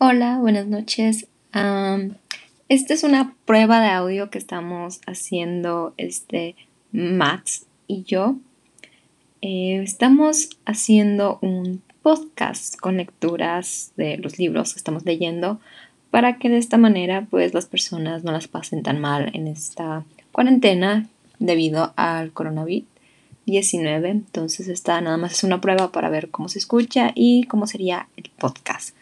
Hola, buenas noches. esta es una prueba de audio que estamos haciendo este Max y yo. Eh, estamos haciendo un podcast con lecturas de los libros que estamos leyendo para que de esta manera pues las personas no las pasen tan mal en esta cuarentena debido al coronavirus 19. Entonces esta nada más es una prueba para ver cómo se escucha y cómo sería el podcast.